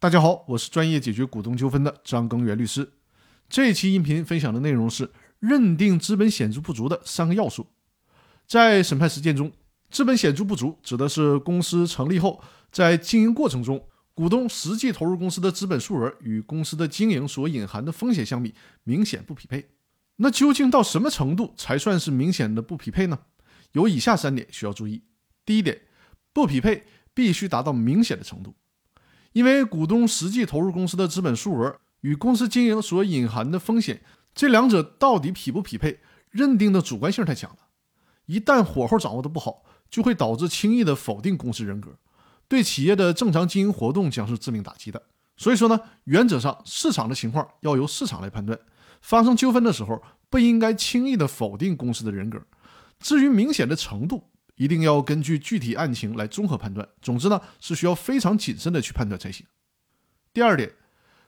大家好，我是专业解决股东纠纷的张根源律师。这期音频分享的内容是认定资本显著不足的三个要素。在审判实践中，资本显著不足指的是公司成立后，在经营过程中，股东实际投入公司的资本数额与公司的经营所隐含的风险相比明显不匹配。那究竟到什么程度才算是明显的不匹配呢？有以下三点需要注意。第一点，不匹配必须达到明显的程度，因为股东实际投入公司的资本数额与公司经营所隐含的风险，这两者到底匹不匹配，认定的主观性太强了。一旦火候掌握的不好，就会导致轻易的否定公司人格，对企业的正常经营活动将是致命打击的。所以说呢，原则上市场的情况要由市场来判断，发生纠纷的时候不应该轻易的否定公司的人格。至于明显的程度，一定要根据具体案情来综合判断。总之呢，是需要非常谨慎的去判断才行。第二点，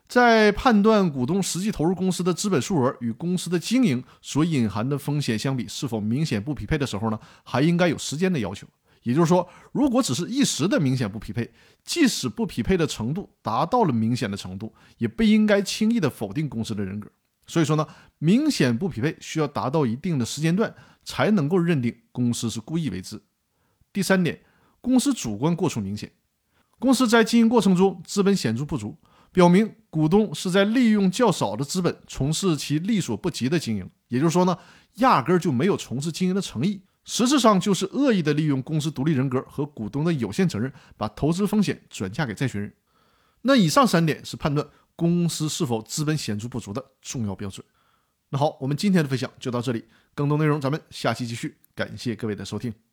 在判断股东实际投入公司的资本数额与公司的经营所隐含的风险相比是否明显不匹配的时候呢，还应该有时间的要求。也就是说，如果只是一时的明显不匹配，即使不匹配的程度达到了明显的程度，也不应该轻易的否定公司的人格。所以说呢，明显不匹配需要达到一定的时间段。才能够认定公司是故意为之。第三点，公司主观过错明显。公司在经营过程中资本显著不足，表明股东是在利用较少的资本从事其力所不及的经营。也就是说呢，压根儿就没有从事经营的诚意，实质上就是恶意的利用公司独立人格和股东的有限责任，把投资风险转嫁给债权人。那以上三点是判断公司是否资本显著不足的重要标准。那好，我们今天的分享就到这里。更多内容咱们下期继续。感谢各位的收听。